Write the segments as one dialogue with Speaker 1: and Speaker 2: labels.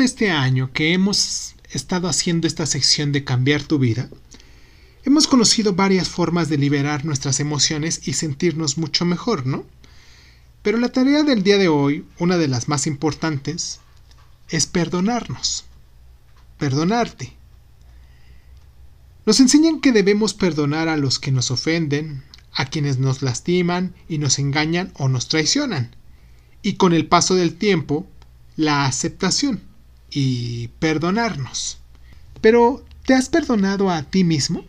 Speaker 1: este año que hemos estado haciendo esta sección de cambiar tu vida, hemos conocido varias formas de liberar nuestras emociones y sentirnos mucho mejor, ¿no? Pero la tarea del día de hoy, una de las más importantes, es perdonarnos. Perdonarte. Nos enseñan que debemos perdonar a los que nos ofenden, a quienes nos lastiman y nos engañan o nos traicionan. Y con el paso del tiempo, la aceptación y perdonarnos. Pero, ¿te has perdonado a ti mismo?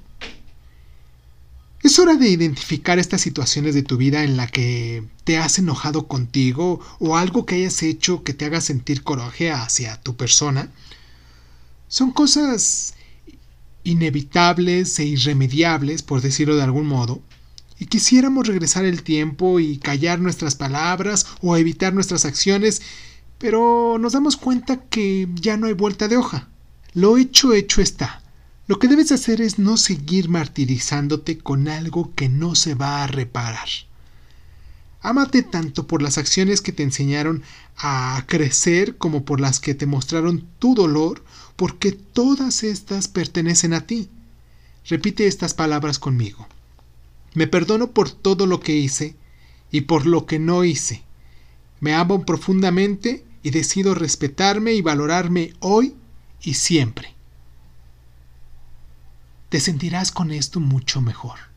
Speaker 1: Es hora de identificar estas situaciones de tu vida en la que te has enojado contigo o algo que hayas hecho que te haga sentir coraje hacia tu persona. Son cosas inevitables e irremediables, por decirlo de algún modo, y quisiéramos regresar el tiempo y callar nuestras palabras o evitar nuestras acciones, pero nos damos cuenta que ya no hay vuelta de hoja. Lo hecho hecho está. Lo que debes hacer es no seguir martirizándote con algo que no se va a reparar. Ámate tanto por las acciones que te enseñaron a crecer como por las que te mostraron tu dolor, porque todas estas pertenecen a ti. Repite estas palabras conmigo. Me perdono por todo lo que hice y por lo que no hice. Me amo profundamente y decido respetarme y valorarme hoy y siempre te sentirás con esto mucho mejor.